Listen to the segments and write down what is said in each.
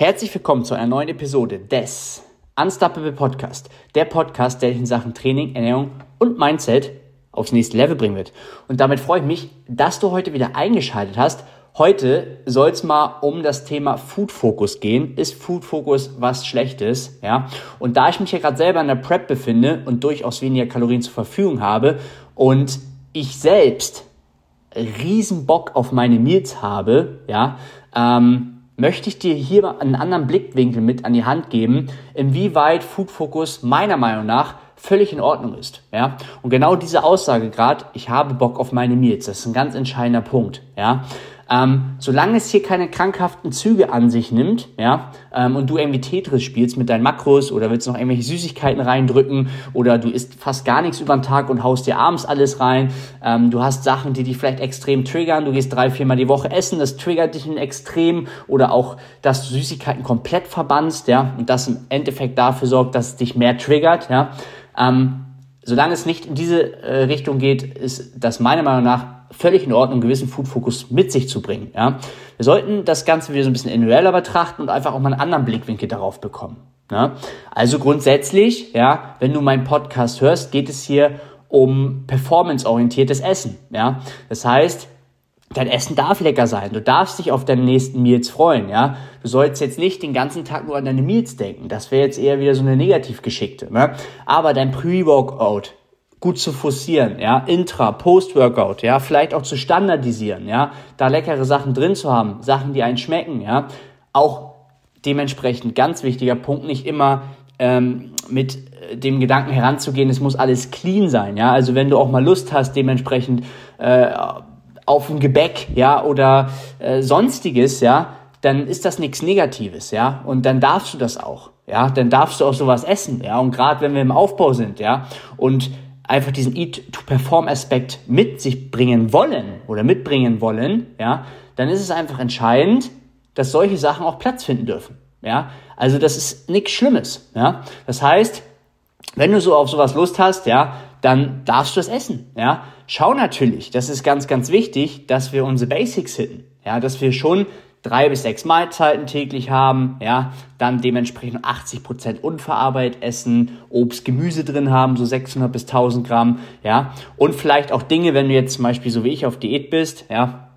Herzlich willkommen zu einer neuen Episode des Unstoppable Podcast. Der Podcast, der dich in Sachen Training, Ernährung und Mindset aufs nächste Level bringen wird. Und damit freue ich mich, dass du heute wieder eingeschaltet hast. Heute soll es mal um das Thema Food Focus gehen. Ist Food Focus was Schlechtes? Ja. Und da ich mich ja gerade selber in der Prep befinde und durchaus weniger Kalorien zur Verfügung habe und ich selbst riesen Bock auf meine Meals habe, ja, ähm, möchte ich dir hier einen anderen Blickwinkel mit an die Hand geben, inwieweit Food Focus meiner Meinung nach völlig in Ordnung ist. Ja? Und genau diese Aussage gerade, ich habe Bock auf meine Meals, das ist ein ganz entscheidender Punkt. Ja? Ähm, solange es hier keine krankhaften Züge an sich nimmt, ja, ähm, und du irgendwie Tetris spielst mit deinen Makros oder willst noch irgendwelche Süßigkeiten reindrücken oder du isst fast gar nichts über den Tag und haust dir abends alles rein, ähm, du hast Sachen, die dich vielleicht extrem triggern, du gehst drei, viermal die Woche essen, das triggert dich in Extrem oder auch, dass du Süßigkeiten komplett verbannst, ja, und das im Endeffekt dafür sorgt, dass es dich mehr triggert, ja, ähm, solange es nicht in diese äh, Richtung geht, ist das meiner Meinung nach völlig in Ordnung, einen gewissen Food-Fokus mit sich zu bringen. Ja? Wir sollten das Ganze wieder so ein bisschen individueller betrachten und einfach auch mal einen anderen Blickwinkel darauf bekommen. Ja? Also grundsätzlich, ja, wenn du meinen Podcast hörst, geht es hier um performanceorientiertes Essen. Ja? Das heißt, dein Essen darf lecker sein. Du darfst dich auf deine nächsten Meals freuen, ja. Du sollst jetzt nicht den ganzen Tag nur an deine Meals denken. Das wäre jetzt eher wieder so eine Negativgeschichte, ne? Aber dein Pre-Workout, gut zu forcieren, ja, Intra, Post-Workout, ja, vielleicht auch zu standardisieren, ja, da leckere Sachen drin zu haben, Sachen, die einen schmecken, ja, auch dementsprechend ganz wichtiger Punkt, nicht immer ähm, mit äh, dem Gedanken heranzugehen, es muss alles clean sein, ja, also wenn du auch mal Lust hast, dementsprechend äh, auf ein Gebäck, ja, oder äh, sonstiges, ja, dann ist das nichts Negatives, ja, und dann darfst du das auch, ja, dann darfst du auch sowas essen, ja, und gerade wenn wir im Aufbau sind, ja, und einfach diesen Eat-to-Perform-Aspekt mit sich bringen wollen oder mitbringen wollen, ja, dann ist es einfach entscheidend, dass solche Sachen auch Platz finden dürfen. Ja, also das ist nichts Schlimmes. Ja, das heißt, wenn du so auf sowas Lust hast, ja, dann darfst du es essen. Ja, schau natürlich, das ist ganz, ganz wichtig, dass wir unsere Basics hitten. Ja, dass wir schon drei bis sechs Mahlzeiten täglich haben, ja, dann dementsprechend 80 Prozent unverarbeitet essen, Obst, Gemüse drin haben, so 600 bis 1000 Gramm, ja, und vielleicht auch Dinge, wenn du jetzt zum Beispiel so wie ich auf Diät bist, ja,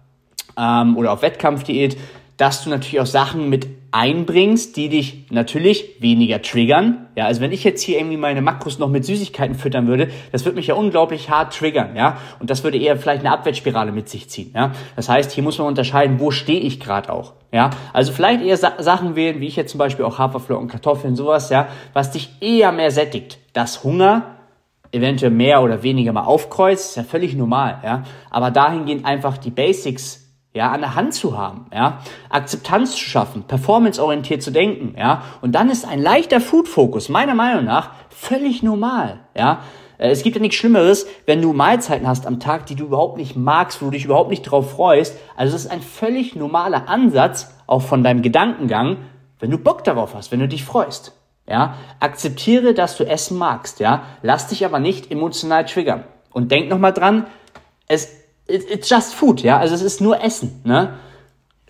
ähm, oder auf Wettkampfdiät, dass du natürlich auch Sachen mit einbringst, die dich natürlich weniger triggern. Ja, also wenn ich jetzt hier irgendwie meine Makros noch mit Süßigkeiten füttern würde, das würde mich ja unglaublich hart triggern, ja. Und das würde eher vielleicht eine Abwärtsspirale mit sich ziehen, ja. Das heißt, hier muss man unterscheiden, wo stehe ich gerade auch, ja. Also vielleicht eher Sa Sachen wählen, wie ich jetzt zum Beispiel auch Haferflocken, Kartoffeln, sowas, ja, was dich eher mehr sättigt. Das Hunger eventuell mehr oder weniger mal aufkreuzt, ist ja völlig normal, ja. Aber dahingehend einfach die Basics ja, an der Hand zu haben, ja, Akzeptanz zu schaffen, performanceorientiert zu denken, ja, und dann ist ein leichter Food-Fokus meiner Meinung nach völlig normal, ja. Äh, es gibt ja nichts Schlimmeres, wenn du Mahlzeiten hast am Tag, die du überhaupt nicht magst, wo du dich überhaupt nicht drauf freust. Also es ist ein völlig normaler Ansatz, auch von deinem Gedankengang, wenn du Bock darauf hast, wenn du dich freust. Ja, akzeptiere, dass du Essen magst, ja, lass dich aber nicht emotional triggern. Und denk nochmal dran, es it's just food, ja, also es ist nur Essen, ne?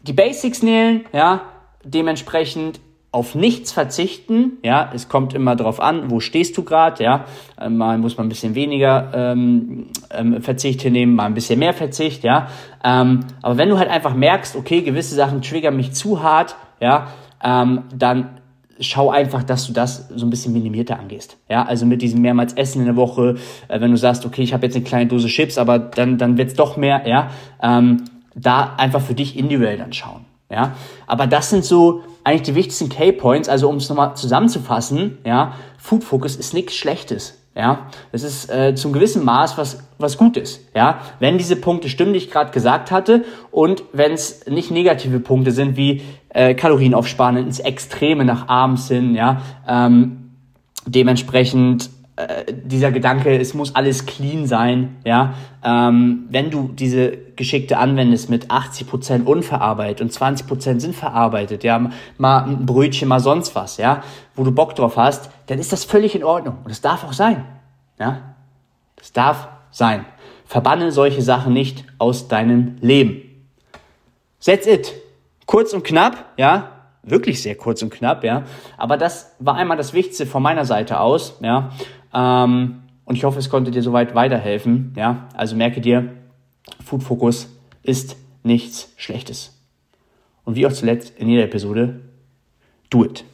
Die Basics nähen, ja, dementsprechend auf nichts verzichten, ja, es kommt immer drauf an, wo stehst du gerade, ja, mal muss man ein bisschen weniger ähm, ähm, Verzicht hinnehmen, mal ein bisschen mehr Verzicht, ja, ähm, aber wenn du halt einfach merkst, okay, gewisse Sachen triggern mich zu hart, ja, ähm, dann schau einfach, dass du das so ein bisschen minimierter angehst. Ja, also mit diesem mehrmals Essen in der Woche, äh, wenn du sagst, okay, ich habe jetzt eine kleine Dose Chips, aber dann, dann wird's doch mehr, ja, ähm, da einfach für dich individuell dann schauen. Ja, aber das sind so eigentlich die wichtigsten K-Points. Also um es nochmal zusammenzufassen, ja, Food Focus ist nichts Schlechtes. Ja, es ist äh, zum gewissen Maß was, was Gutes. Ja, wenn diese Punkte stimmen, die ich gerade gesagt hatte, und wenn es nicht negative Punkte sind wie äh, Kalorien aufsparen ins Extreme nach abends hin, ja, ähm, dementsprechend äh, dieser Gedanke, es muss alles clean sein, ja, ähm, wenn du diese Geschickte anwendest mit 80% unverarbeitet und 20% sind verarbeitet, ja, mal ein Brötchen, mal sonst was, ja, wo du Bock drauf hast, dann ist das völlig in Ordnung. Und das darf auch sein. Ja? Das darf sein. Verbanne solche Sachen nicht aus deinem Leben. That's it. Kurz und knapp, ja. Wirklich sehr kurz und knapp, ja. Aber das war einmal das Wichtigste von meiner Seite aus, ja. Ähm, und ich hoffe, es konnte dir soweit weiterhelfen, ja. Also merke dir, Food Focus ist nichts Schlechtes. Und wie auch zuletzt in jeder Episode, do it.